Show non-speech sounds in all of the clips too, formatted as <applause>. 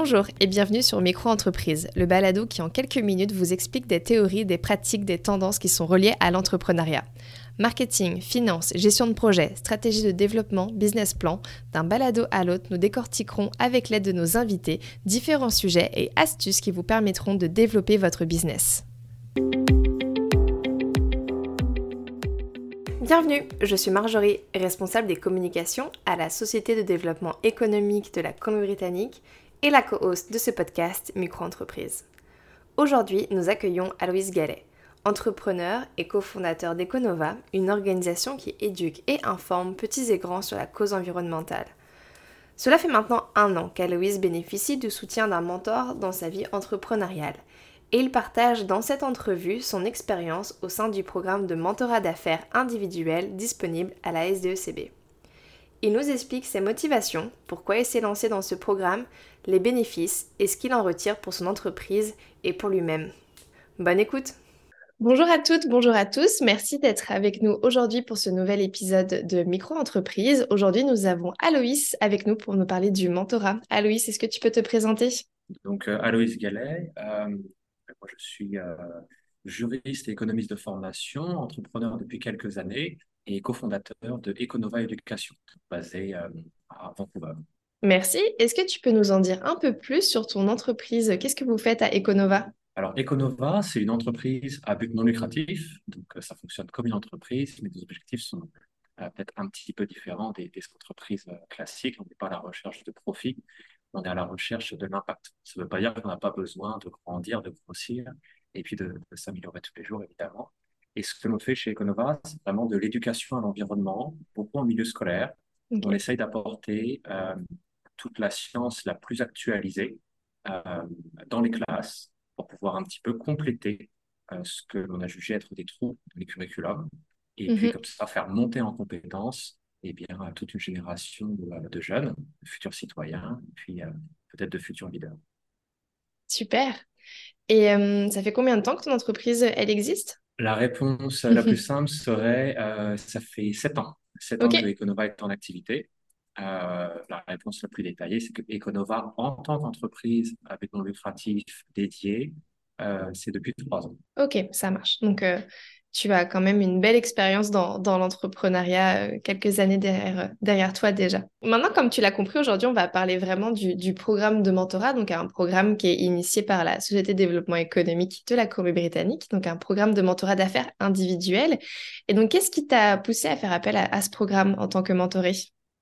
Bonjour et bienvenue sur Micro-entreprise, le balado qui en quelques minutes vous explique des théories, des pratiques, des tendances qui sont reliées à l'entrepreneuriat. Marketing, finance, gestion de projet, stratégie de développement, business plan, d'un balado à l'autre, nous décortiquerons avec l'aide de nos invités différents sujets et astuces qui vous permettront de développer votre business. Bienvenue, je suis Marjorie, responsable des communications à la Société de développement économique de la Colombie-Britannique et la co-host de ce podcast Micro-entreprise. Aujourd'hui, nous accueillons Aloïs Gallet, entrepreneur et cofondateur d'Econova, une organisation qui éduque et informe petits et grands sur la cause environnementale. Cela fait maintenant un an qu'Aloïs bénéficie du soutien d'un mentor dans sa vie entrepreneuriale et il partage dans cette entrevue son expérience au sein du programme de mentorat d'affaires individuel disponible à la SDECB. Il nous explique ses motivations, pourquoi il s'est lancé dans ce programme, les bénéfices et ce qu'il en retire pour son entreprise et pour lui-même. Bonne écoute Bonjour à toutes, bonjour à tous. Merci d'être avec nous aujourd'hui pour ce nouvel épisode de Micro-entreprise. Aujourd'hui, nous avons Aloïs avec nous pour nous parler du mentorat. Aloïs, est-ce que tu peux te présenter? Donc, euh, Aloïs Gallet, euh, moi je suis euh, juriste et économiste de formation, entrepreneur depuis quelques années et cofondateur de Econova Éducation, basé euh, à Vancouver. Merci. Est-ce que tu peux nous en dire un peu plus sur ton entreprise? Qu'est-ce que vous faites à Econova? Alors, Econova, c'est une entreprise à but non lucratif. Donc, euh, ça fonctionne comme une entreprise, mais les objectifs sont euh, peut-être un petit peu différents des, entreprises classiques. On n'est pas à la recherche de profit, on est à la recherche de l'impact. Ça ne veut pas dire qu'on n'a pas besoin de grandir, de grossir et puis de s'améliorer tous les jours, évidemment. Et ce que l'on fait chez Econova, c'est vraiment de l'éducation à l'environnement, beaucoup en milieu scolaire. On essaye d'apporter euh, toute la science la plus actualisée euh, dans les classes pour pouvoir un petit peu compléter euh, ce que l'on a jugé être des trous dans les curriculums. Et puis, mhm. comme ça, faire monter en compétences eh bien, toute une génération de, de jeunes, de futurs citoyens, et puis peut-être de futurs leaders. Super. Et ça fait combien de temps que ton entreprise, elle existe? La réponse la plus simple serait, euh, ça fait sept ans. Sept ans que Econova est en activité. Euh, la réponse la plus détaillée, c'est que Econova, en tant qu'entreprise avec non lucratif dédié, euh, c'est depuis trois ans. Ok, ça marche. Donc, tu as quand même une belle expérience dans, l'entrepreneuriat, euh, quelques années derrière, euh, derrière toi déjà. Maintenant, comme tu l'as compris, aujourd'hui, on va parler vraiment du, programme de mentorat, donc un programme qui est initié par la Société de développement économique de la Colombie-Britannique, donc un programme de mentorat d'affaires individuel. Et donc, qu'est-ce qui t'a poussé à faire appel à ce programme en tant que mentoré?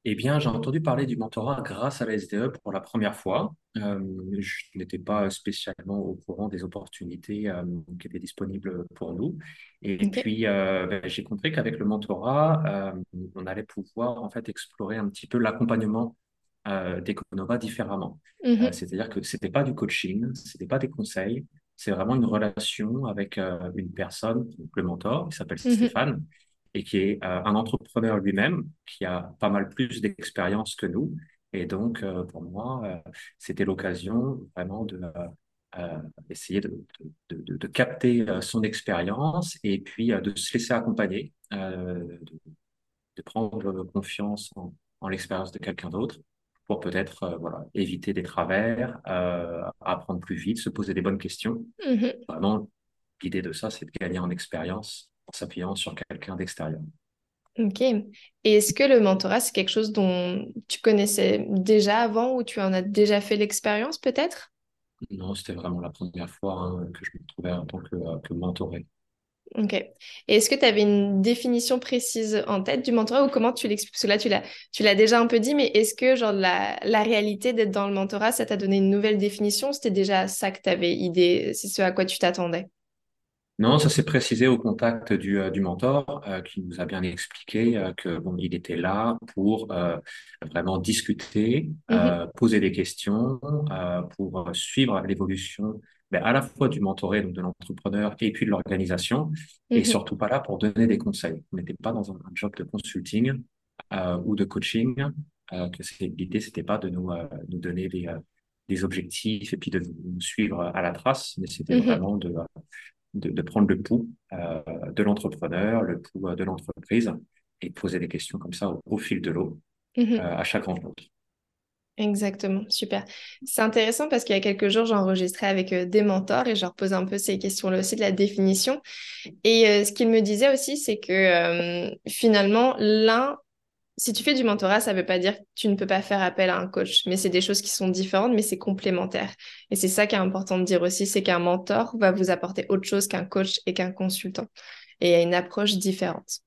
Eh bien, j'ai entendu parler du mentorat grâce à la SDE pour la première fois. Euh, je n'étais pas spécialement au courant des opportunités euh, qui étaient disponibles pour nous. Et puis, euh, ben, j'ai compris qu'avec le mentorat, on allait pouvoir en fait explorer un petit peu l'accompagnement d'Econova différemment. Mhm. C'est-à-dire que ce n'était pas du coaching, ce n'était pas des conseils, c'est vraiment une relation avec une personne, le mentor, qui s'appelle mhm. Stéphane, et qui est euh, un entrepreneur lui-même, qui a pas mal plus d'expérience que nous. Et donc, euh, pour moi, euh, c'était l'occasion vraiment de essayer de, de, de, capter son expérience et puis de se laisser accompagner, de, prendre confiance en, en l'expérience de quelqu'un d'autre pour peut-être voilà, éviter des travers, apprendre plus vite, se poser des bonnes questions. Mm-hmm. Vraiment, l'idée de ça, c'est de gagner en expérience en s'appuyant sur quelqu'un d'extérieur. Ok. Et est-ce que le mentorat, c'est quelque chose dont tu connaissais déjà avant ou tu en as déjà fait l'expérience peut-être? Non, c'était vraiment la première fois hein, que je me trouvais en tant que, euh, que mentoré. Ok. Et est-ce que tu avais une définition précise en tête du mentorat ou comment tu l'expliques? Parce que là, tu l'as, tu l'as déjà un peu dit, mais est-ce que genre la, la réalité d'être dans le mentorat, ça t'a donné une nouvelle définition C'était déjà ça que tu avais idée C'est ce à quoi tu t'attendais? Non, ça s'est précisé au contact du, euh, du mentor euh, qui nous a bien expliqué euh, que bon, il était là pour vraiment discuter, mm-hmm. poser des questions, pour suivre l'évolution ben, à la fois du mentoré, donc de l'entrepreneur, et puis de l'organisation, et mm-hmm. surtout pas là pour donner des conseils. On n'était pas dans un, job de consulting ou de coaching. que l'idée, c'était pas de nous, nous donner des, des objectifs et puis de nous suivre à la trace, mais c'était mm-hmm. vraiment de de, prendre le pouls euh, de l'entrepreneur, le pouls euh, de l'entreprise et poser des questions comme ça au, fil de l'eau mhm. euh, à chaque rencontre. Exactement, super. C'est intéressant parce qu'il y a quelques jours, j'ai enregistré avec euh, des mentors et je leur posais un peu ces questions-là aussi de la définition. Et euh, ce qu'ils me disaient aussi, c'est que euh, finalement, l'un, si tu fais du mentorat, ça ne veut pas dire que tu ne peux pas faire appel à un coach, mais c'est des choses qui sont différentes, mais c'est complémentaire. Et c'est ça qui est important de dire aussi, c'est qu'un mentor va vous apporter autre chose qu'un coach et qu'un consultant. Et a une approche différente.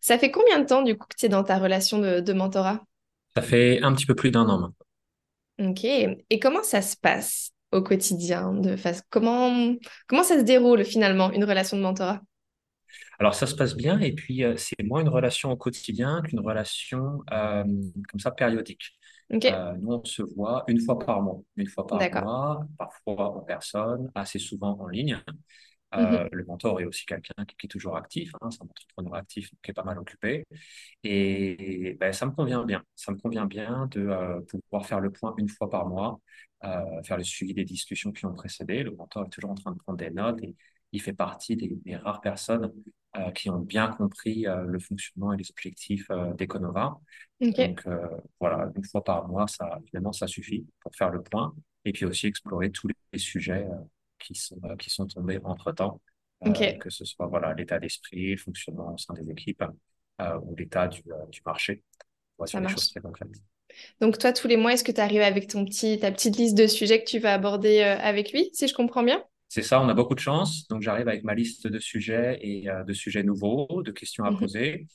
Ça fait combien de temps, du coup, que tu es dans ta relation de mentorat? Ça fait un petit peu plus d'un an maintenant. Ok. Et comment ça se passe au quotidien de face... comment, comment ça se déroule finalement, une relation de mentorat? Alors ça se passe bien et puis euh, c'est moins une relation au quotidien qu'une relation euh, comme ça périodique. Euh, nous on se voit une fois par mois, une fois par mois, parfois en personne, assez souvent en ligne. Euh, mhm. Le mentor est aussi quelqu'un qui, est toujours actif, hein, c'est un entrepreneur actif qui est pas mal occupé. Et ben, ça me convient bien. Ça me convient bien de euh, pouvoir faire le point une fois par mois, euh, faire le suivi des discussions qui ont précédé. Le mentor est toujours en train de prendre des notes et il fait partie des, rares personnes qui ont bien compris le fonctionnement et les objectifs d'Econova. Donc voilà, une fois par mois, ça, évidemment, ça suffit pour faire le point et puis aussi explorer tous les sujets qui sont, euh, qui sont tombés entre-temps, euh, que ce soit voilà, l'état d'esprit, le fonctionnement au sein des équipes euh, ou l'état du, du, marché. Ça des choses très concrètes. Donc toi, tous les mois, est-ce que tu arrives avec ton petit, ta petite liste de sujets que tu vas aborder avec lui, si je comprends bien? C'est ça, on a beaucoup de chance. Donc j'arrive avec ma liste de sujets et de sujets nouveaux, de questions à mmh poser.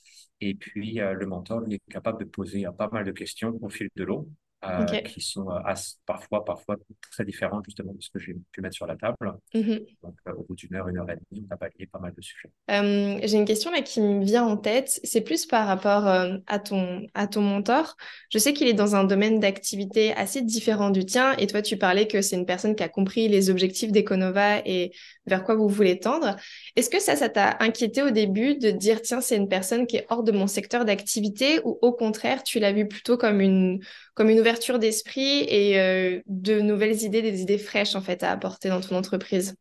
Et puis le mentor, lui, est capable de poser pas mal de questions au fil de l'eau. Euh, qui sont euh, parfois, parfois très différentes justement de ce que j'ai pu mettre sur la table. Mhm. Donc, euh, au bout d'une heure, une heure et demie, on a balayé pas mal de sujets. j'ai une question là qui me vient en tête. C'est plus par rapport à, ton, à ton mentor. Je sais qu'il est dans un domaine d'activité assez différent du tien. Et toi, tu parlais que c'est une personne qui a compris les objectifs d'Econova et vers quoi vous voulez tendre. Est-ce que ça, ça t'a inquiété au début de dire, tiens, c'est une personne qui est hors de mon secteur d'activité ou au contraire, tu l'as vu plutôt comme une, comme une ouverture d'esprit et euh, de nouvelles idées, des idées fraîches en fait à apporter dans ton entreprise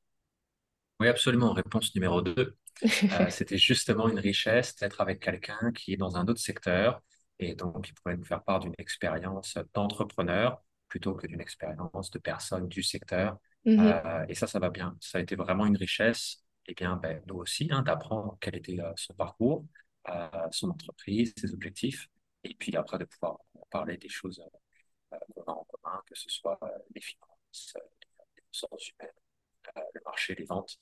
Oui, absolument. Réponse numéro 2. Euh, <laughs> c'était justement une richesse d'être avec quelqu'un qui est dans un autre secteur et donc il pourrait nous faire part d'une expérience d'entrepreneur plutôt que d'une expérience de personne du secteur Mmh euh, et ça, ça va bien. Ça a été vraiment une richesse. Et bien, ben, nous aussi, hein, d'apprendre quel était euh, son parcours, son entreprise, ses objectifs. Et puis après, de pouvoir parler des choses qu'on a en commun, que ce soit les finances, les ressources humaines, le marché, les ventes.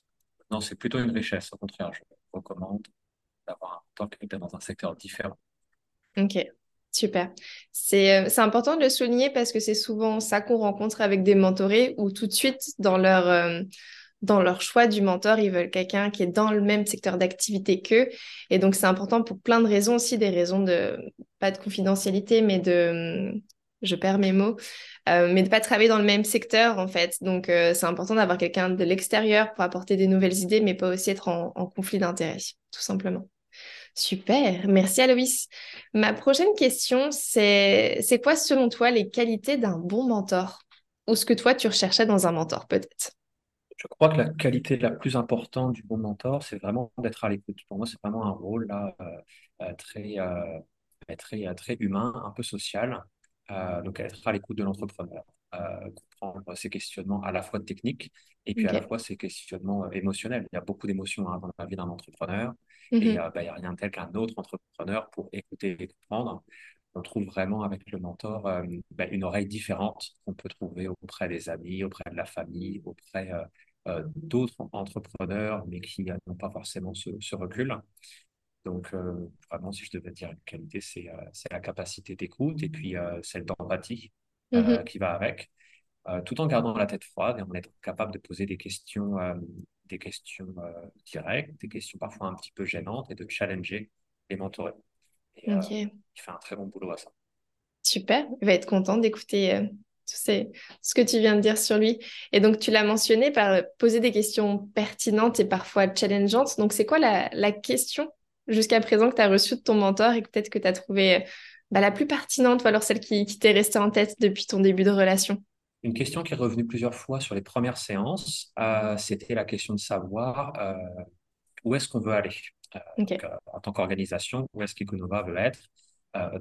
Non, c'est plutôt une richesse. Au contraire, je recommande d'avoir un temps quelqu'un dans un secteur différent. Ok. Super. Euh, c'est important de le souligner parce que c'est souvent ça qu'on rencontre avec des mentorés où tout de suite, dans leur, euh, dans leur choix du mentor, ils veulent quelqu'un qui est dans le même secteur d'activité qu'eux. Et donc, c'est important pour plein de raisons aussi, des raisons de, pas de confidentialité, mais de, je perds mes mots, euh, mais de pas travailler dans le même secteur en fait. Donc, c'est important d'avoir quelqu'un de l'extérieur pour apporter des nouvelles idées, mais pas aussi être en, en conflit d'intérêts, tout simplement. Super, merci Aloïs. Ma prochaine question, c'est c'est quoi selon toi les qualités d'un bon mentor? Ou ce que toi tu recherchais dans un mentor peut-être? Je crois que la qualité la plus importante du bon mentor, c'est vraiment d'être à l'écoute. Pour moi, c'est vraiment un rôle là, euh, euh, très, euh, très, très humain, un peu social. donc être à l'écoute de l'entrepreneur, comprendre ses questionnements à la fois techniques et puis à la fois ses questionnements émotionnels. Il y a beaucoup d'émotions hein, dans la vie d'un entrepreneur. Et il n'y a rien de tel qu'un autre entrepreneur pour écouter et comprendre. On trouve vraiment avec le mentor euh, bah, une oreille différente qu'on peut trouver auprès des amis, auprès de la famille, auprès euh, euh, d'autres entrepreneurs, mais qui n'ont pas forcément ce, recul. Donc, vraiment, si je devais dire une qualité, c'est la capacité d'écoute et puis celle d'empathie mmh qui va avec, tout en gardant la tête froide et en étant capable de poser des questions des questions euh, directes, des questions parfois un petit peu gênantes et de challenger les mentorés. Et, euh, il fait un très bon boulot à ça. Super, il va être content d'écouter euh, tout ce que tu viens de dire sur lui. Et donc, tu l'as mentionné par poser des questions pertinentes et parfois challengeantes. Donc, c'est quoi la, la question jusqu'à présent que tu as reçue de ton mentor et que peut-être que tu as trouvé bah, la plus pertinente ou alors celle qui, qui t'est restée en tête depuis ton début de relation? Une question qui est revenue plusieurs fois sur les premières séances, euh, c'était la question de savoir euh, où est-ce qu'on veut aller. Euh, en tant qu'organisation, où est-ce qu'Econova veut être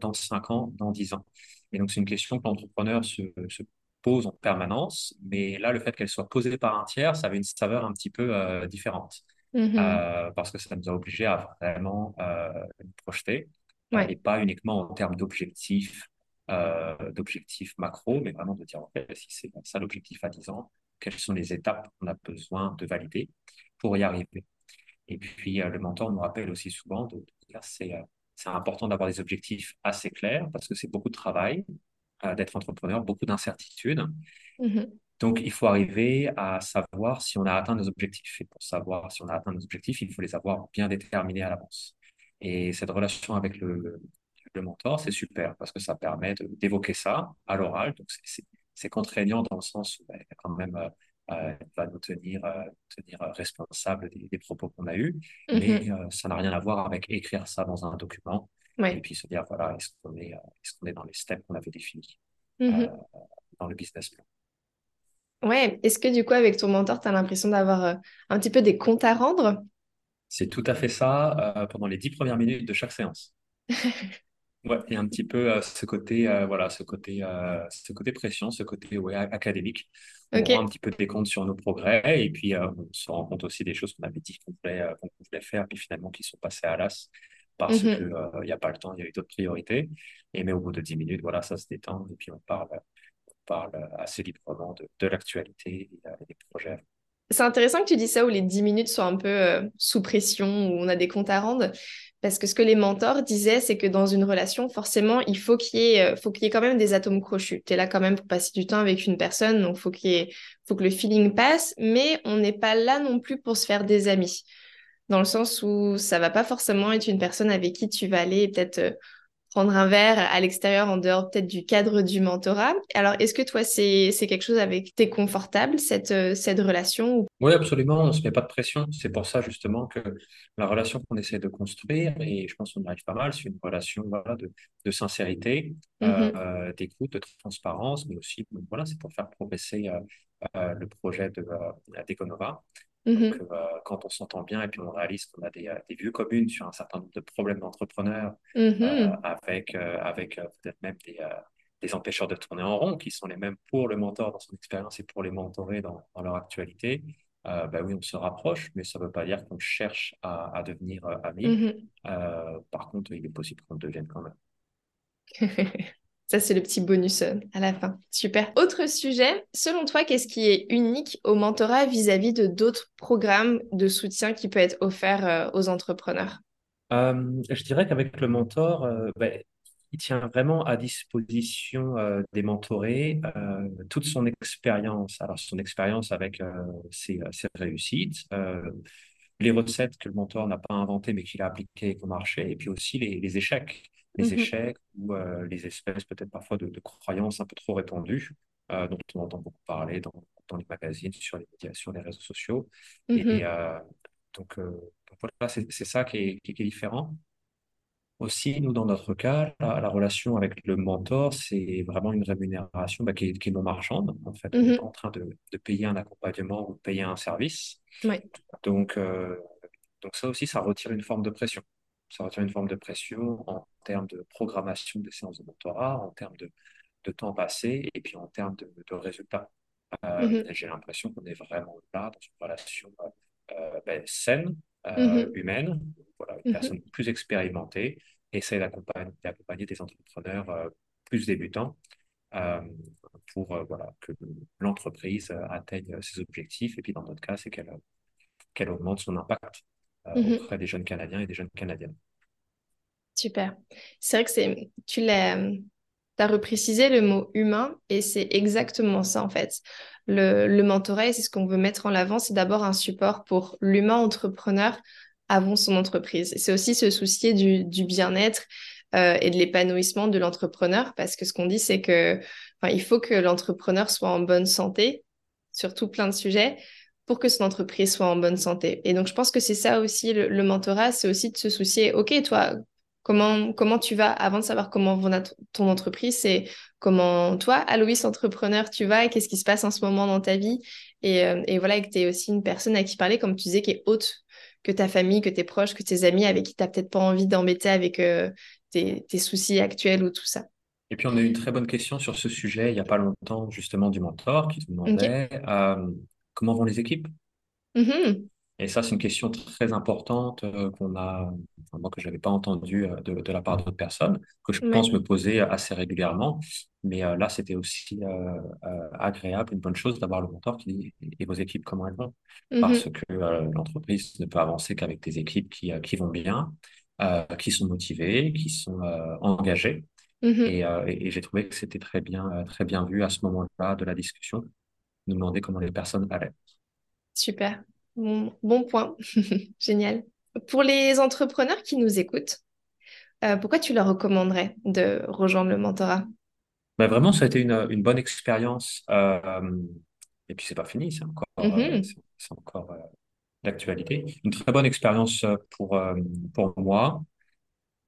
dans 5 ans, dans 10 ans? Et donc, c'est une question que l'entrepreneur se, se, pose en permanence, mais là, le fait qu'elle soit posée par un tiers, ça avait une saveur un petit peu différente. Mm-hmm. parce que ça nous a obligés à vraiment nous projeter, et pas uniquement en termes d'objectifs, d'objectifs macro, mais vraiment de dire, si c'est ça l'objectif à 10 ans, quelles sont les étapes qu'on a besoin de valider pour y arriver? Et puis, le mentor nous rappelle aussi souvent de, dire, c'est c'est important d'avoir des objectifs assez clairs parce que c'est beaucoup de travail d'être entrepreneur, beaucoup d'incertitudes. Mm-hmm. Donc, il faut arriver à savoir si on a atteint nos objectifs. Et pour savoir si on a atteint nos objectifs, il faut les avoir bien déterminés à l'avance. Et cette relation avec le, le mentor, c'est super parce que ça permet d'évoquer ça à l'oral. Donc, c'est contraignant dans le sens où ben, quand même, euh, euh va nous tenir, euh, tenir responsable des, propos qu'on a eus. Mm-hmm. Mais euh, ça n'a rien à voir avec écrire ça dans un document et puis se dire, voilà, est-ce qu'on est, est, qu'on est dans les steps qu'on avait définis mm-hmm. dans le business plan. Ouais, est-ce que du coup, avec ton mentor, tu as l'impression d'avoir un petit peu des comptes à rendre? C'est tout à fait ça pendant les dix premières minutes de chaque séance. <laughs> Ouais, il y a un petit peu ce côté, voilà, ce côté, ce côté pression, ce côté ouais, académique. On rend un petit peu des comptes sur nos progrès et puis on se rend compte aussi des choses qu'on avait dit qu'on voulait, qu'on voulait faire, puis finalement qui sont passées à l'as parce mmh qu'il n'y a pas le temps, il y a eu d'autres priorités. Et mais au bout de 10 minutes, voilà, ça se détend et puis on parle, on parle assez librement de, de l'actualité et des projets. C'est intéressant que tu dis ça où les 10 minutes sont un peu sous pression, où on a des comptes à rendre. Parce que ce que les mentors disaient, c'est que dans une relation, forcément, il faut qu'il y, ait, euh, quand même des atomes crochus. Tu es là quand même pour passer du temps avec une personne, donc faut qu'il faut que le feeling passe, mais on n'est pas là non plus pour se faire des amis. Dans le sens où ça va pas forcément être une personne avec qui tu vas aller peut-être euh, prendre un verre à l'extérieur, en dehors peut-être du cadre du mentorat. Alors, est-ce que toi, c'est, c'est quelque chose avec t'es confortable, cette, euh, cette relation Oui, absolument, on ne se met pas de pression. C'est pour ça justement que la relation qu'on essaie de construire, et je pense qu'on y arrive pas mal, c'est une relation voilà, de, de sincérité, mmh euh, d'écoute, de transparence, mais aussi, voilà, c'est pour faire progresser euh, le projet de, d'Econova. Mmh Donc, euh, quand on s'entend bien et puis on réalise qu'on a des, euh, des vues communes sur un certain nombre de problèmes d'entrepreneurs, mmh euh, avec, avec peut-être même des, des, empêcheurs de tourner en rond, qui sont les mêmes pour le mentor dans son expérience et pour les mentorés dans, dans leur actualité, bah oui, on se rapproche, mais ça ne veut pas dire qu'on cherche à, à devenir amis. Mmh par contre, il est possible qu'on devienne quand même. <laughs> Ça, c'est le petit bonus euh, à la fin. Super. Autre sujet, selon toi, qu'est-ce qui est unique au mentorat vis-à-vis de d'autres programmes de soutien qui peuvent être offerts euh, aux entrepreneurs? Euh, Je dirais qu'avec le mentor, ben, il tient vraiment à disposition des mentorés toute son expérience. Alors, son expérience avec ses, réussites, les recettes que le mentor n'a pas inventées mais qu'il a appliquées ont marché, et puis aussi les échecs les mmh échecs ou euh, les espèces peut-être parfois de, croyances un peu trop répandues, euh, dont on entend beaucoup parler dans, dans, les magazines, sur les médias, sur les réseaux sociaux. Et mmh euh, donc, voilà, c'est ça qui est, qui est, différent. Aussi, nous, dans notre cas, la, relation avec le mentor, c'est vraiment une rémunération bah, qui, est, qui, est, non marchande. En fait, on est mmh en train de, de, payer un accompagnement ou payer un service. Donc, donc ça aussi, ça retire une forme de pression ça retient une forme de pression en termes de programmation des séances de mentorat, en termes de, de temps passé et puis en termes de, de résultats. Euh, mm-hmm. J'ai l'impression qu'on est vraiment là dans une relation euh, ben, saine, euh, mm-hmm. humaine. Voilà, une mm-hmm. personne plus expérimentée essaie d'accompagner des entrepreneurs euh, plus débutants euh, pour voilà, que l'entreprise atteigne ses objectifs. Et puis dans notre cas, c'est qu'elle qu'elle augmente son impact euh, auprès des jeunes Canadiens et des jeunes Canadiennes. Super. C'est vrai que c'est, tu l'as, as reprécisé le mot humain et c'est exactement ça en fait. Le, le mentorat, c'est ce qu'on veut mettre en avant, c'est d'abord un support pour l'humain entrepreneur avant son entreprise. C'est aussi se soucier du, du bien-être euh, et de l'épanouissement de l'entrepreneur parce que ce qu'on dit, c'est que il faut que l'entrepreneur soit en bonne santé sur tout plein de sujets pour que son entreprise soit en bonne santé. Et donc, je pense que c'est ça aussi, le, mentorat, c'est aussi de se soucier, OK, toi, comment, comment tu vas, avant de savoir comment va ton entreprise, c'est comment toi, Aloïs, entrepreneur, tu vas, et qu'est-ce qui se passe en ce moment dans ta vie. Et, euh, et voilà, que tu es aussi une personne à qui parler, comme tu disais, qui est haute que ta famille, que tes proches, que tes amis, avec qui tu n'as peut-être pas envie d'embêter avec euh, tes, soucis actuels ou tout ça. Et puis, on a eu une très bonne question sur ce sujet il n'y a pas longtemps, justement, du mentor qui te demandait euh, comment vont les équipes? Mm-hmm. Et ça, c'est une question très importante euh, qu'on a, moi, que je n'avais pas entendue euh, de, de, la part d'autres personnes, que je pense me poser assez régulièrement. Mais là, c'était aussi agréable, une bonne chose d'avoir le mentor qui dit et vos équipes, comment elles vont? Mm-hmm. Parce que l'entreprise ne peut avancer qu'avec des équipes qui, qui vont bien, qui sont motivées, qui sont engagées. Mm-hmm. Euh, et, j'ai trouvé que c'était très bien, euh, très bien vu à ce moment-là de la discussion, nous demander comment les personnes allaient. Super, bon, point, <laughs> génial. Pour les entrepreneurs qui nous écoutent, euh, pourquoi tu leur recommanderais de rejoindre le mentorat? Ben Vraiment, ça a été une, une bonne expérience. et puis, c'est pas fini, c'est encore, encore d'actualité. Une très bonne expérience pour, pour moi.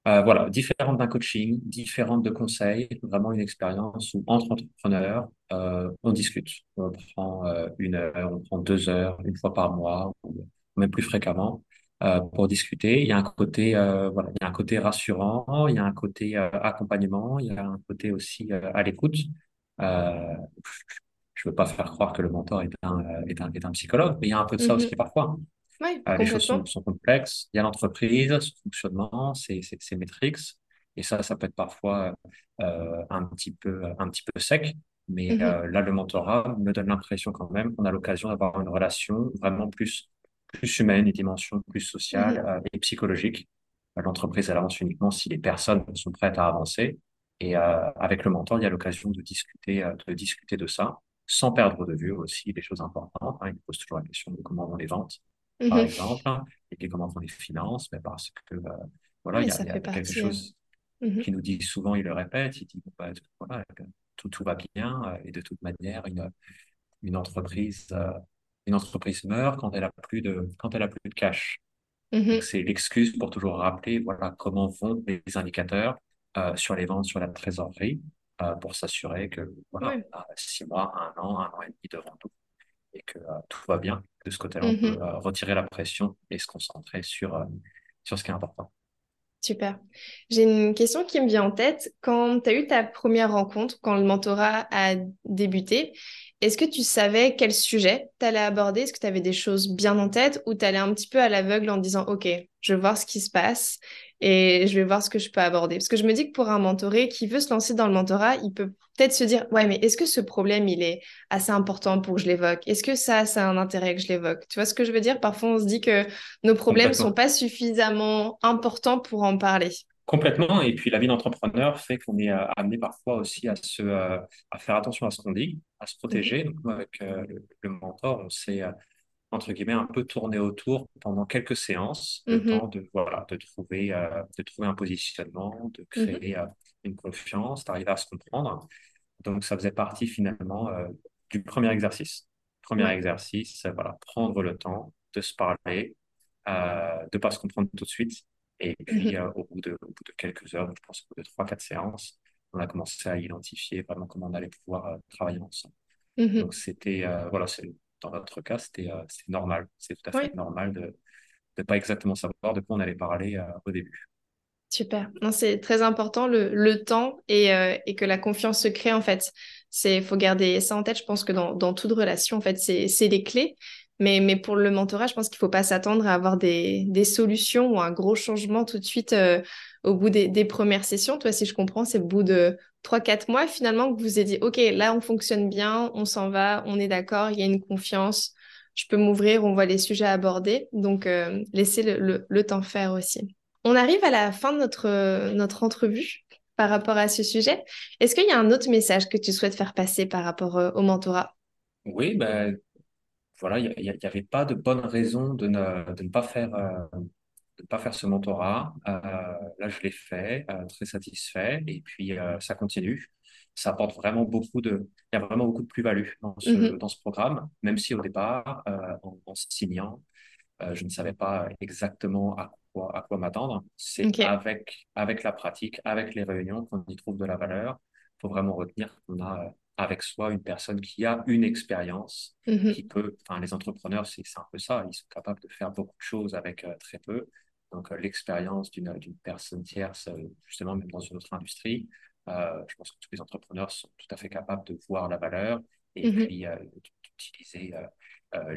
Euh, voilà, différente d'un coaching, différente de conseils, vraiment une expérience où entre entrepreneurs, euh, on discute. On prend euh, une heure, on prend deux heures, une fois par mois, ou même plus fréquemment, pour discuter. Il y a un côté, voilà, il y a un côté rassurant, il y a un côté accompagnement, il y a un côté aussi à l'écoute. je veux pas faire croire que le mentor est un, est un, est un psychologue, mais il y a un peu de ça mm-hmm. aussi parfois. Euh, les choses sont, complexes. Il y a l'entreprise, son fonctionnement, ses, ses, métriques. Et ça, ça peut être parfois euh, un, petit peu, un petit peu sec. Mais mm-hmm. euh, là, le mentorat me donne l'impression quand même qu'on a l'occasion d'avoir une relation vraiment plus, plus humaine, une dimension plus sociale mm-hmm. et psychologique. L'entreprise, elle avance uniquement si les personnes sont prêtes à avancer. Et avec le mentor, il y a l'occasion de discuter, de discuter de ça, sans perdre de vue aussi les choses importantes. Hein. Il pose toujours la question de comment vont les ventes, par mhm. exemple, hein, et puis comment on les finance, mais parce que euh, voilà, il y a, quelque chose mhm. qui nous dit souvent, il le répète, il dit bah, voilà, tout, tout va bien, euh, et de toute manière, une, une entreprise, euh, une entreprise meurt quand elle a plus de, quand elle a plus de cash. Mhm. C'est l'excuse pour toujours rappeler voilà comment vont les indicateurs sur les ventes, sur la trésorerie, pour s'assurer que voilà, six mois, un an, un an et demi devant nous, et que tout va bien de ce côté-là, on peut mhm. euh, retirer la pression et se concentrer sur, euh, sur ce qui est important. Super. J'ai une question qui me vient en tête. Quand tu as eu ta première rencontre, quand le mentorat a débuté, est-ce que tu savais quel sujet tu allais aborder? Est-ce que tu avais des choses bien en tête ou tu allais un petit peu à l'aveugle en disant OK, je vais voir ce qui se passe et je vais voir ce que je peux aborder? Parce que je me dis que pour un mentoré qui veut se lancer dans le mentorat, il peut peut-être se dire, ouais, mais est-ce que ce problème, il est assez important pour que je l'évoque? Est-ce que ça, ça a un intérêt que je l'évoque? Tu vois ce que je veux dire? Parfois, on se dit que nos problèmes ne sont pas suffisamment importants pour en parler. Complètement. Et puis, la vie d'entrepreneur fait qu'on est euh, amené parfois aussi à, se, euh, à faire attention à ce qu'on dit, à se protéger. Donc, avec euh, le, mentor, on sait entre guillemets, un peu tourner autour pendant quelques séances, le mm-hmm. temps de, voilà, de, trouver, de trouver un positionnement, de mm-hmm. créer une confiance, d'arriver à se comprendre. Donc, ça faisait partie finalement du premier exercice. Premier exercice, voilà, prendre le temps de se parler, de ne pas se comprendre tout de suite. Et puis, mm-hmm. au, bout de, au, bout de, quelques heures, je pense au bout de trois, quatre séances, on a commencé à identifier vraiment comment on allait pouvoir travailler ensemble. Donc, c'était, voilà, c'est dans notre cas, c'était euh, normal. C'est tout à fait normal de ne pas exactement savoir de quoi on allait parler euh, au début. Super. C'est très important le, le temps et, euh, et, que la confiance se crée en fait. Il faut garder ça en tête. Je pense que dans, dans toute relation, en fait, c'est les clés. Mais, mais pour le mentorat, je pense qu'il ne faut pas s'attendre à avoir des, des, solutions ou un gros changement tout de suite au bout des, des, premières sessions. Toi, si je comprends, c'est au bout de 3-4 mois finalement que vous vous êtes dit, OK, là, on fonctionne bien, on s'en va, on est d'accord, il y a une confiance, je peux m'ouvrir, on voit les sujets abordés. Donc, euh, laissez le, le, temps faire aussi. On arrive à la fin de notre, notre entrevue par rapport à ce sujet. Est-ce qu'il y a un autre message que tu souhaites faire passer par rapport euh, au mentorat? Oui, ben, voilà, il n'y avait pas de bonne raison de ne, de ne pas faire euh, de ne pas faire ce mentorat. Euh, là, je l'ai fait, euh, très satisfait, et puis euh, ça continue. Ça apporte vraiment beaucoup de, il y a vraiment beaucoup de plus-value dans ce, mm-hmm. dans ce programme, même si au départ, en, en, signant, je ne savais pas exactement à quoi, à quoi m'attendre. C'est avec, avec la pratique, avec les réunions qu'on y trouve de la valeur. Il faut vraiment retenir qu'on a avec soi une personne qui a une expérience, mm-hmm. qui peut, enfin les entrepreneurs, c'est un peu ça, ils sont capables de faire beaucoup de choses avec très peu donc l'expérience d'une personne tierce, justement, même dans une autre industrie. je pense que tous les entrepreneurs sont tout à fait capables de voir la valeur et mm-hmm. puis d'utiliser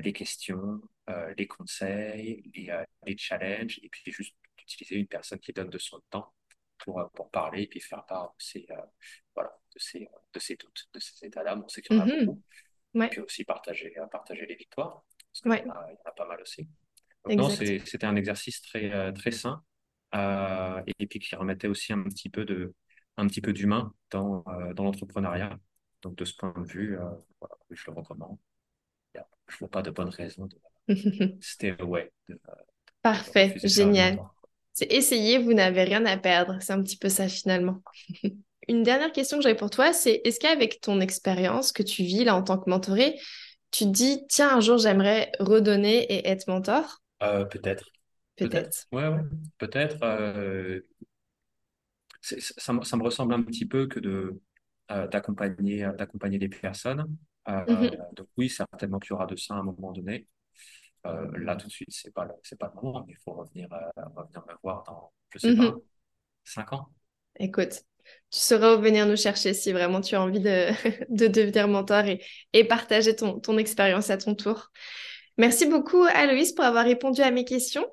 les questions, les conseils, les, les, challenges, et puis juste d'utiliser une personne qui donne de son temps pour, pour parler et puis faire part de ses, voilà, de ses, de ses doutes, de ses états d'âme. On sait qu'il y en a mm-hmm. beaucoup. Et puis aussi partager, partager les victoires. Parce qu'il y, en a pas mal aussi. Donc, c'était un exercice très, très sain et puis qui remettait aussi un petit peu de un petit peu d'humain dans, dans l'entrepreneuriat. Donc de ce point de vue, voilà, je le recommande je vois pas de bonne raison de <laughs> stay away. Parfait, génial. C'est essayer, vous n'avez rien à perdre. C'est un petit peu ça finalement. <laughs> Une dernière question que j'avais pour toi, c'est est-ce qu'avec ton expérience que tu vis là en tant que mentoré, tu te dis tiens un jour j'aimerais redonner et être mentor? Euh, Peut-être. Peut-être. ouais, ouais. Peut-être. Euh, ça, ça, me ressemble un petit peu que de euh, d'accompagner d'accompagner des personnes mhm. Donc oui, certainement qu'il y aura de ça à un moment donné. Là, tout de suite, c'est pas, c'est pas le moment, mais il faut revenir, revenir me voir dans, je sais pas, mhm. cinq ans. Écoute, tu sauras venir nous chercher si vraiment tu as envie de, <laughs> de devenir mentor et, et partager ton, ton expérience à ton tour. Merci beaucoup, Aloïs, pour avoir répondu à mes questions.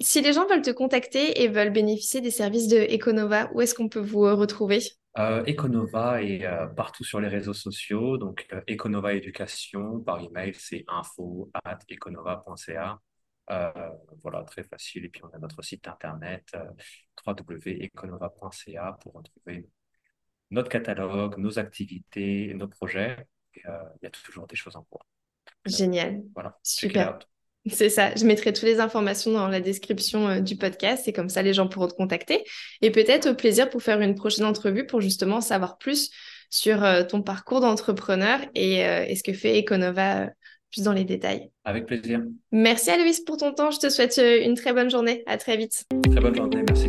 Si les gens veulent te contacter et veulent bénéficier des services de Econova, où est-ce qu'on peut vous retrouver? Euh, Econova est euh, partout sur les réseaux sociaux. Donc, euh, Econova Éducation, par email, c'est info at econova.ca. voilà, très facile. Et puis, on a notre site internet www.econova.ca pour retrouver notre catalogue, nos activités, nos projets. Il y a toujours des choses en cours. Génial. Voilà, super. C'est ça, je mettrai toutes les informations dans la description euh, du podcast et comme ça les gens pourront te contacter. Et peut-être au plaisir pour faire une prochaine entrevue pour justement savoir plus sur euh, ton parcours d'entrepreneur et, euh, ce que fait Econova plus dans les détails. Avec plaisir. Merci Aloïs pour ton temps, je te souhaite une très bonne journée. À très vite. Très bonne journée, merci.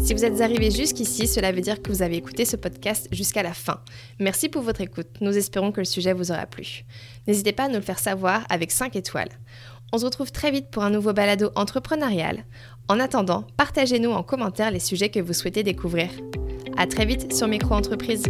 Si vous êtes arrivé jusqu'ici, cela veut dire que vous avez écouté ce podcast jusqu'à la fin. Merci pour votre écoute. Nous espérons que le sujet vous aura plu. N'hésitez pas à nous le faire savoir avec 5 étoiles. On se retrouve très vite pour un nouveau balado entrepreneurial. En attendant, partagez-nous en commentaire les sujets que vous souhaitez découvrir. À très vite sur Micro Entreprise.